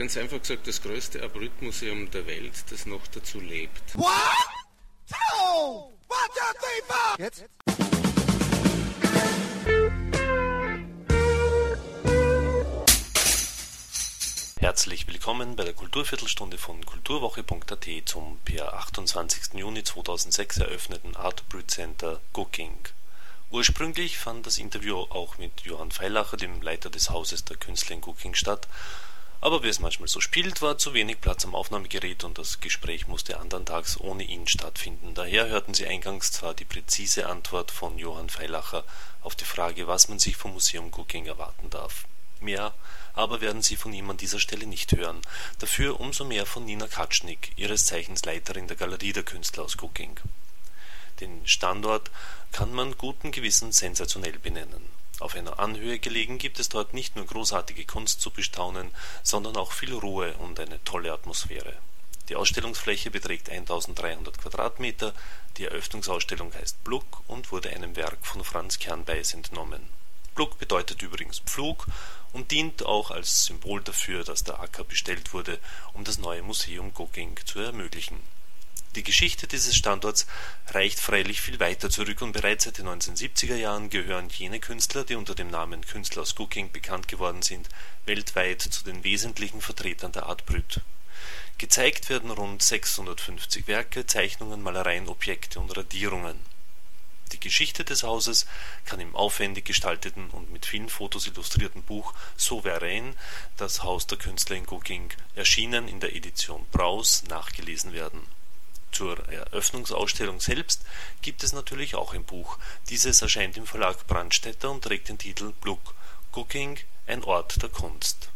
Ganz einfach gesagt, das größte Abrüt-Museum der Welt, das noch dazu lebt. What? Two! One, two, three, four! Jetzt? Herzlich willkommen bei der Kulturviertelstunde von kulturwoche.at zum per 28. Juni 2006 eröffneten Art Brut Center Cooking. Ursprünglich fand das Interview auch mit Johann Feilacher, dem Leiter des Hauses der Künstler in Cooking statt, aber wie es manchmal so spielt, war zu wenig Platz am Aufnahmegerät und das Gespräch musste andern Tags ohne ihn stattfinden. Daher hörten Sie eingangs zwar die präzise Antwort von Johann Feilacher auf die Frage, was man sich vom Museum Cooking erwarten darf. Mehr aber werden Sie von ihm an dieser Stelle nicht hören. Dafür umso mehr von Nina Katschnik, ihres Zeichens Leiterin der Galerie der Künstler aus Cooking. Den Standort kann man guten Gewissens sensationell benennen. Auf einer Anhöhe gelegen gibt es dort nicht nur großartige Kunst zu bestaunen, sondern auch viel Ruhe und eine tolle Atmosphäre. Die Ausstellungsfläche beträgt 1300 Quadratmeter, die Eröffnungsausstellung heißt Bluck und wurde einem Werk von Franz Kernbeis entnommen. Bluck bedeutet übrigens Pflug und dient auch als Symbol dafür, dass der Acker bestellt wurde, um das neue Museum Goging zu ermöglichen. Die Geschichte dieses Standorts reicht freilich viel weiter zurück und bereits seit den 1970er Jahren gehören jene Künstler, die unter dem Namen Künstler aus Cooking bekannt geworden sind, weltweit zu den wesentlichen Vertretern der Art Brut. Gezeigt werden rund 650 Werke, Zeichnungen, Malereien, Objekte und Radierungen. Die Geschichte des Hauses kann im aufwendig gestalteten und mit vielen Fotos illustrierten Buch Souverän, das Haus der Künstler in Cooking, erschienen in der Edition Braus, nachgelesen werden zur Eröffnungsausstellung selbst gibt es natürlich auch ein Buch. Dieses erscheint im Verlag Brandstätter und trägt den Titel Bluck Cooking, ein Ort der Kunst.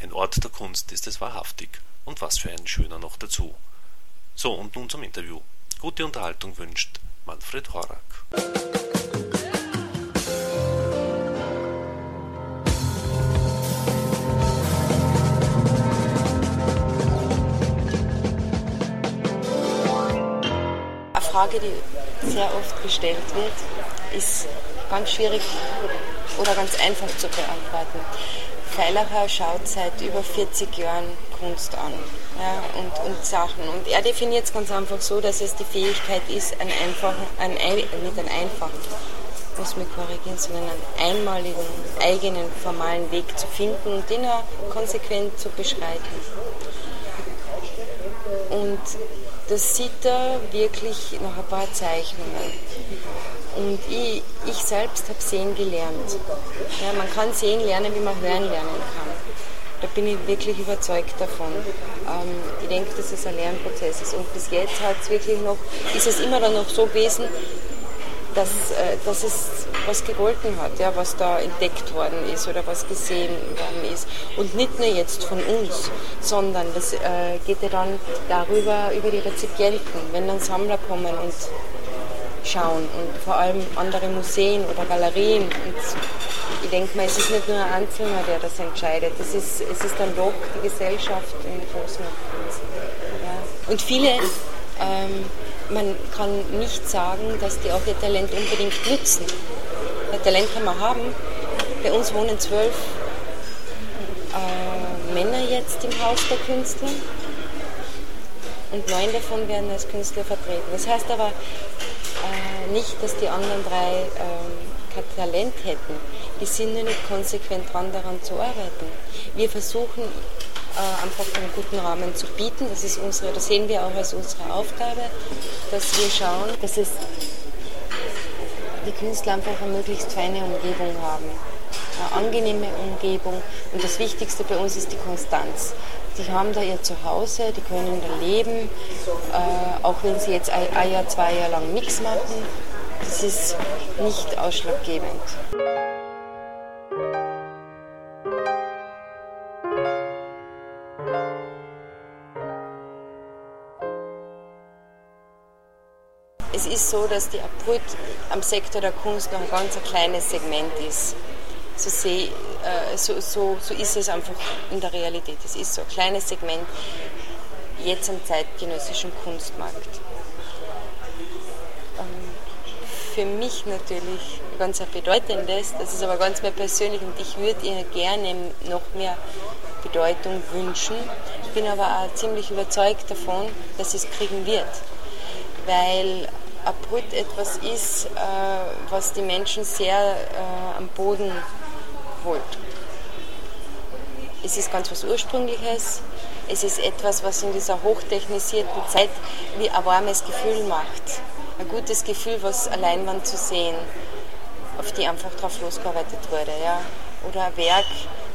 Ein Ort der Kunst ist es wahrhaftig. Und was für ein schöner noch dazu. So, und nun zum Interview. Gute Unterhaltung wünscht Manfred Horak. Frage, die sehr oft gestellt wird, ist ganz schwierig oder ganz einfach zu beantworten. Feilacher schaut seit über 40 Jahren Kunst an ja, und, und Sachen. Und er definiert es ganz einfach so, dass es die Fähigkeit ist, einen einfachen, einen, nicht einen einfachen, muss mich korrigieren, sondern einen einmaligen, eigenen, formalen Weg zu finden und den er konsequent zu beschreiten. Und das sieht er wirklich nach ein paar Zeichnungen. Und ich, ich selbst habe sehen gelernt. Ja, man kann sehen lernen, wie man hören lernen kann. Da bin ich wirklich überzeugt davon. Ähm, ich denke, dass es ein Lernprozess ist. Und bis jetzt hat wirklich noch, ist es immer dann noch so gewesen, dass, äh, dass es was gegolten hat, ja, was da entdeckt worden ist oder was gesehen worden ist. Und nicht nur jetzt von uns, sondern das äh, geht ja dann darüber, über die Rezipienten, wenn dann Sammler kommen und schauen und vor allem andere Museen oder Galerien. Und ich denke mal, es ist nicht nur ein Einzelner, der das entscheidet, es ist, es ist dann doch die Gesellschaft im Großen und Ganzen. Ja. Und viele ähm, man kann nicht sagen, dass die auch ihr Talent unbedingt nutzen. Ein Talent kann man haben. Bei uns wohnen zwölf äh, Männer jetzt im Haus der Künstler und neun davon werden als Künstler vertreten. Das heißt aber äh, nicht, dass die anderen drei äh, kein Talent hätten. Die sind nur nicht konsequent dran, daran zu arbeiten. Wir versuchen einfach einen guten Rahmen zu bieten. Das, ist unsere, das sehen wir auch als unsere Aufgabe, dass wir schauen, dass es die Künstler einfach eine möglichst feine Umgebung haben. Eine angenehme Umgebung. Und das Wichtigste bei uns ist die Konstanz. Die haben da ihr Zuhause, die können da leben, äh, auch wenn sie jetzt ein, ein Jahr, zwei Jahre lang nichts machen. Das ist nicht ausschlaggebend. Es ist so, dass die Abrüt am Sektor der Kunst noch ein ganz ein kleines Segment ist. So, seh, äh, so, so, so ist es einfach in der Realität. Es ist so ein kleines Segment jetzt am zeitgenössischen Kunstmarkt. Ähm, für mich natürlich ganz bedeutendes, das ist aber ganz mehr persönlich und ich würde ihr gerne noch mehr Bedeutung wünschen. Ich bin aber auch ziemlich überzeugt davon, dass es kriegen wird, weil Abrut etwas ist, äh, was die Menschen sehr äh, am Boden holt. Es ist ganz was Ursprüngliches, es ist etwas, was in dieser hochtechnisierten Zeit wie ein warmes Gefühl macht. Ein gutes Gefühl, was an Leinwand zu sehen, auf die einfach drauf losgearbeitet wurde. Ja. Oder ein Werk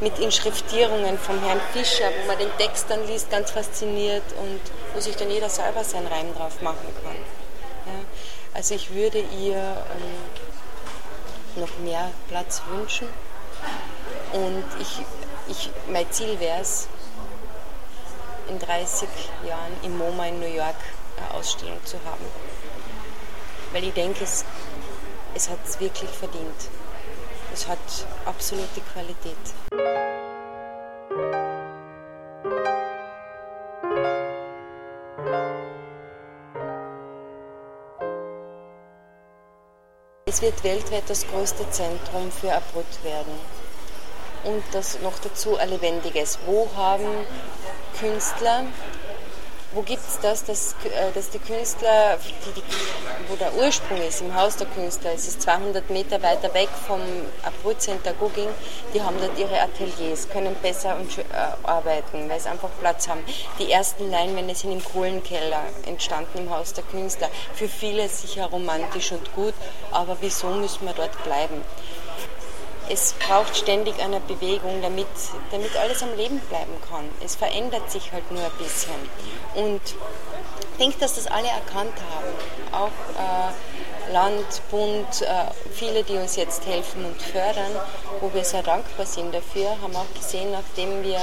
mit Inschriftierungen vom Herrn Fischer, wo man den Text dann liest, ganz fasziniert und wo sich dann jeder selber seinen Reim drauf machen kann. Ja. Also ich würde ihr ähm, noch mehr Platz wünschen und ich, ich, mein Ziel wäre es, in 30 Jahren im MoMA in New York eine Ausstellung zu haben. Weil ich denke, es, es hat es wirklich verdient. Es hat absolute Qualität. Es wird weltweit das größte Zentrum für Abrut werden. Und das noch dazu ein lebendiges. Wo haben Künstler, wo gibt es das, dass, äh, dass die Künstler, die, die, wo der Ursprung ist, im Haus der Künstler, es ist 200 Meter weiter weg vom Abrut Center Gugging, die haben dort ihre Ateliers, können besser und, äh, arbeiten, weil sie einfach Platz haben. Die ersten Leinwände sind im Kohlenkeller entstanden im Haus der Künstler. Für viele sicher romantisch und gut, aber wieso müssen wir dort bleiben? Es braucht ständig eine Bewegung, damit, damit alles am Leben bleiben kann. Es verändert sich halt nur ein bisschen. Und ich denke, dass das alle erkannt haben. Auch äh, Land, Bund, äh, viele, die uns jetzt helfen und fördern, wo wir sehr dankbar sind dafür, haben auch gesehen, nachdem wir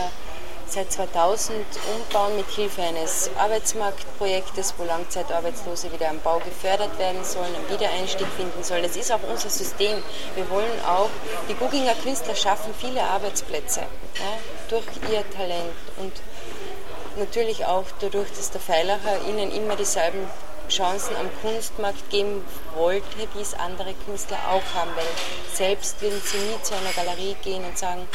seit 2000 umbauen mit Hilfe eines Arbeitsmarktprojektes, wo Langzeitarbeitslose wieder am Bau gefördert werden sollen, einen Wiedereinstieg finden sollen. Das ist auch unser System. Wir wollen auch, die Gugginger Künstler schaffen viele Arbeitsplätze ja, durch ihr Talent und natürlich auch dadurch, dass der Feilacher ihnen immer dieselben Chancen am Kunstmarkt geben wollte, wie es andere Künstler auch haben, weil selbst würden sie nie zu einer Galerie gehen und sagen,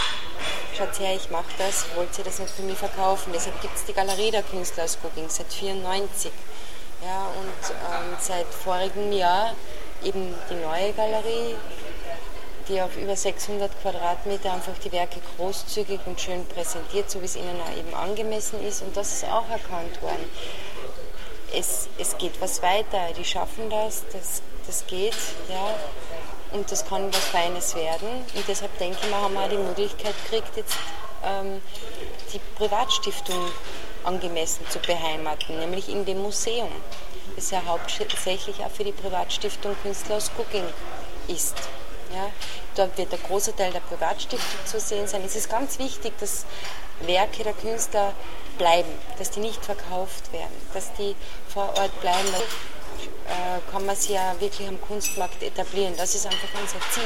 schaut her, ich mache das, wollt ihr das nicht für mich verkaufen? Deshalb gibt es die Galerie der Künstler aus Gugging seit 1994. Ja, und ähm, seit vorigem Jahr eben die neue Galerie, die auf über 600 Quadratmeter einfach die Werke großzügig und schön präsentiert, so wie es ihnen auch eben angemessen ist. Und das ist auch erkannt worden. Es, es geht was weiter, die schaffen das, das, das geht. Ja und das kann was Feines werden. Und deshalb denke ich mal, haben wir auch die Möglichkeit gekriegt, jetzt ähm, die Privatstiftung angemessen zu beheimaten, nämlich in dem Museum, das ja hauptsächlich auch für die Privatstiftung Künstler aus Cooking ist. Ja, dort wird der große Teil der Privatstiftung zu sehen sein. Es ist ganz wichtig, dass Werke der Künstler bleiben, dass die nicht verkauft werden, dass die vor Ort bleiben äh, kann man sie ja wirklich am Kunstmarkt etablieren. Das ist einfach unser Ziel.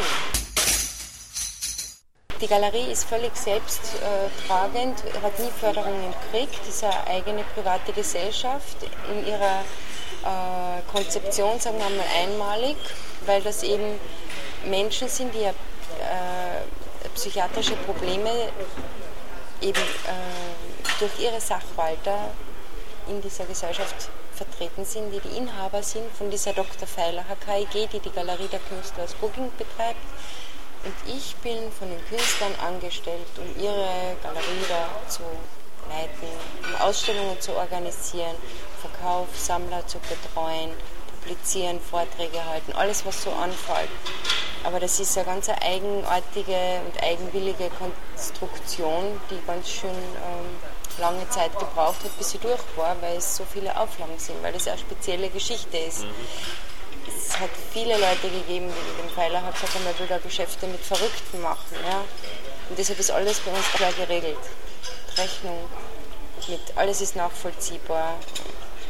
Die Galerie ist völlig selbsttragend, hat nie Förderungen gekriegt, ist eine eigene private Gesellschaft. In ihrer äh, Konzeption, sagen wir mal, einmalig, weil das eben Menschen sind, die äh, psychiatrische Probleme eben äh, durch ihre Sachwalter in dieser Gesellschaft vertreten sind, die die Inhaber sind von dieser Dr. Feiler HKIG, die die Galerie der Künstler aus Booking betreibt. Und ich bin von den Künstlern angestellt, um ihre Galerie da zu leiten, um Ausstellungen zu organisieren, Verkauf, Sammler zu betreuen, publizieren, Vorträge halten, alles was so anfällt. Aber das ist eine ganz eigenartige und eigenwillige Konstruktion, die ganz schön ähm, lange Zeit gebraucht hat, bis sie durch war, weil es so viele Auflagen sind, weil es eine spezielle Geschichte ist. Mhm. Es hat viele Leute gegeben, die dem Pfeiler hat gesagt er will da Geschäfte mit Verrückten machen. Ja? Und deshalb ist alles bei uns klar geregelt. Rechnung, mit, alles ist nachvollziehbar.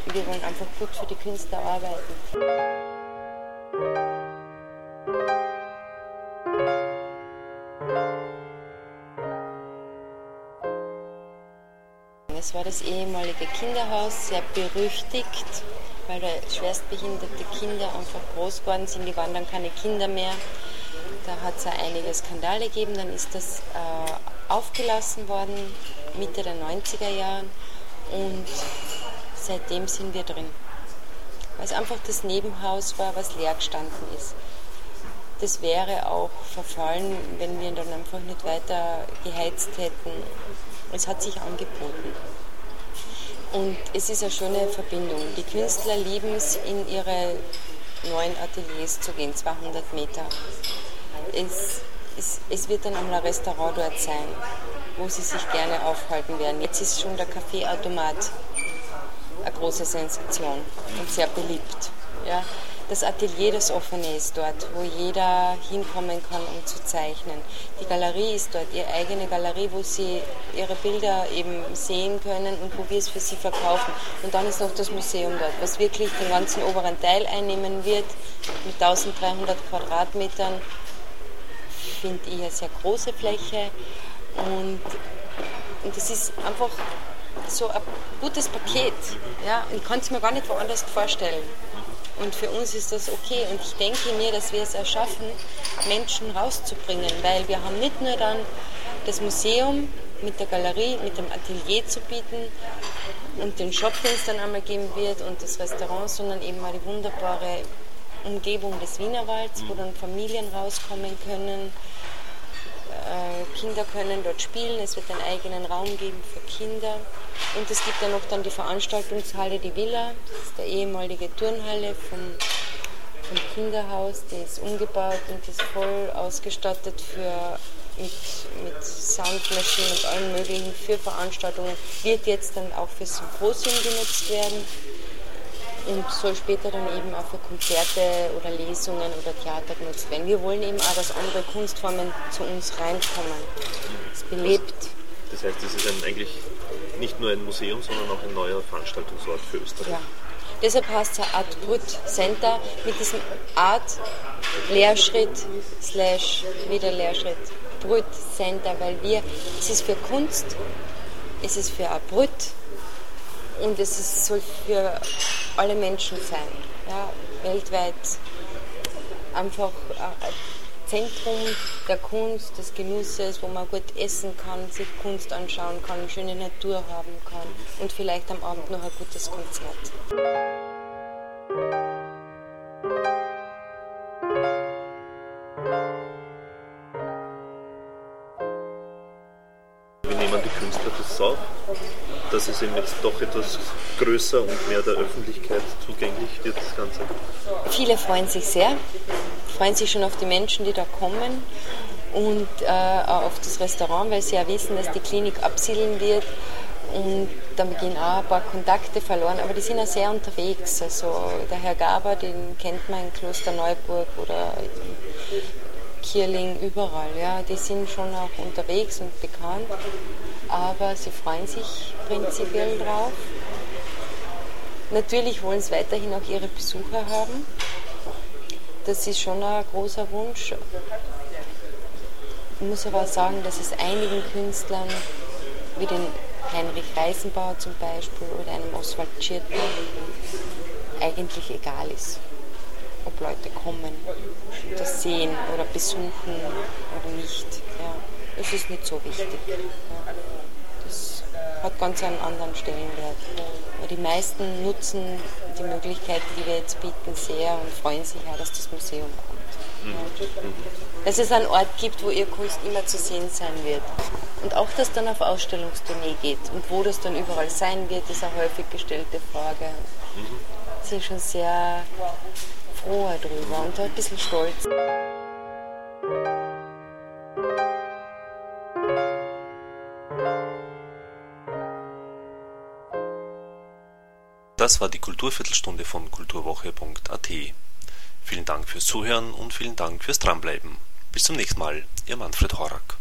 Wir wollen einfach gut für die Künstler arbeiten. Es war das ehemalige Kinderhaus, sehr berüchtigt, weil da schwerstbehinderte Kinder einfach groß geworden sind. Die waren dann keine Kinder mehr. Da hat es einige Skandale gegeben. Dann ist das äh, aufgelassen worden Mitte der 90er Jahren und seitdem sind wir drin. Weil es einfach das Nebenhaus war, was leer gestanden ist. Das wäre auch verfallen, wenn wir dann einfach nicht weiter geheizt hätten. Es hat sich angeboten. Und es ist eine schöne Verbindung. Die Künstler lieben es, in ihre neuen Ateliers zu gehen, 200 Meter. Es, es, es wird dann einmal ein Restaurant dort sein, wo sie sich gerne aufhalten werden. Jetzt ist schon der Kaffeeautomat eine große Sensation und sehr beliebt. Ja das Atelier, das offene ist dort, wo jeder hinkommen kann, um zu zeichnen. Die Galerie ist dort, ihre eigene Galerie, wo sie ihre Bilder eben sehen können und wo wir es für sie verkaufen. Und dann ist noch das Museum dort, was wirklich den ganzen oberen Teil einnehmen wird, mit 1300 Quadratmetern. Finde ich eine sehr große Fläche und, und das ist einfach so ein gutes Paket. Ja? Ich kann es mir gar nicht woanders vorstellen. Und für uns ist das okay. Und ich denke mir, dass wir es erschaffen, Menschen rauszubringen, weil wir haben nicht nur dann das Museum mit der Galerie, mit dem Atelier zu bieten und den Shop, den es dann einmal geben wird und das Restaurant, sondern eben mal die wunderbare Umgebung des Wienerwalds, wo dann Familien rauskommen können, Kinder können dort spielen, es wird einen eigenen Raum geben für Kinder. Und es gibt ja noch dann die Veranstaltungshalle, die Villa, das ist die ehemalige Turnhalle vom, vom Kinderhaus, die ist umgebaut und ist voll ausgestattet für mit, mit Soundmaschinen und allem möglichen für Veranstaltungen, wird jetzt dann auch für Symposien genutzt werden und soll später dann eben auch für Konzerte oder Lesungen oder Theater genutzt werden. Wir wollen eben auch, dass andere Kunstformen zu uns reinkommen. Es belebt. Das heißt, es ist ein, eigentlich nicht nur ein Museum, sondern auch ein neuer Veranstaltungsort für Österreich. Ja. Deshalb heißt es Art Brut Center mit diesem Art Lehrschritt slash wieder Lehrschritt Brut Center, weil wir, es ist für Kunst, es ist für Art Brut und es soll für alle Menschen sein. Ja, weltweit einfach ein Zentrum der Kunst, des Genusses, wo man gut essen kann, sich Kunst anschauen kann, schöne Natur haben kann und vielleicht am Abend noch ein gutes Konzert. Nehmen die Künstler das auf? dass es eben jetzt doch etwas größer und mehr der Öffentlichkeit zugänglich wird, das Ganze? Viele freuen sich sehr, freuen sich schon auf die Menschen, die da kommen und äh, auf das Restaurant, weil sie ja wissen, dass die Klinik absiedeln wird und dann beginnen auch ein paar Kontakte verloren, aber die sind ja sehr unterwegs. Also der Herr Gaber, den kennt man in Kloster Neuburg oder Kierling, überall. Ja, die sind schon auch unterwegs und bekannt, aber sie freuen sich prinzipiell drauf. Natürlich wollen sie weiterhin auch ihre Besucher haben. Das ist schon ein großer Wunsch. Ich muss aber auch sagen, dass es einigen Künstlern, wie den Heinrich Reisenbauer zum Beispiel oder einem Oswald Tschirtner, eigentlich egal ist ob Leute kommen, das sehen oder besuchen oder nicht. Ja. Das ist nicht so wichtig. Ja. Das hat ganz einen anderen Stellenwert. Die meisten nutzen die Möglichkeiten, die wir jetzt bieten, sehr und freuen sich auch, dass das Museum kommt. Ja. Dass es einen Ort gibt, wo ihr Kunst immer zu sehen sein wird. Und auch, dass dann auf Ausstellungstournee geht. Und wo das dann überall sein wird, ist eine häufig gestellte Frage. Sie sind schon sehr froher drüber und ein bisschen stolz. Das war die Kulturviertelstunde von kulturwoche.at. Vielen Dank fürs Zuhören und vielen Dank fürs Dranbleiben. Bis zum nächsten Mal, Ihr Manfred Horak.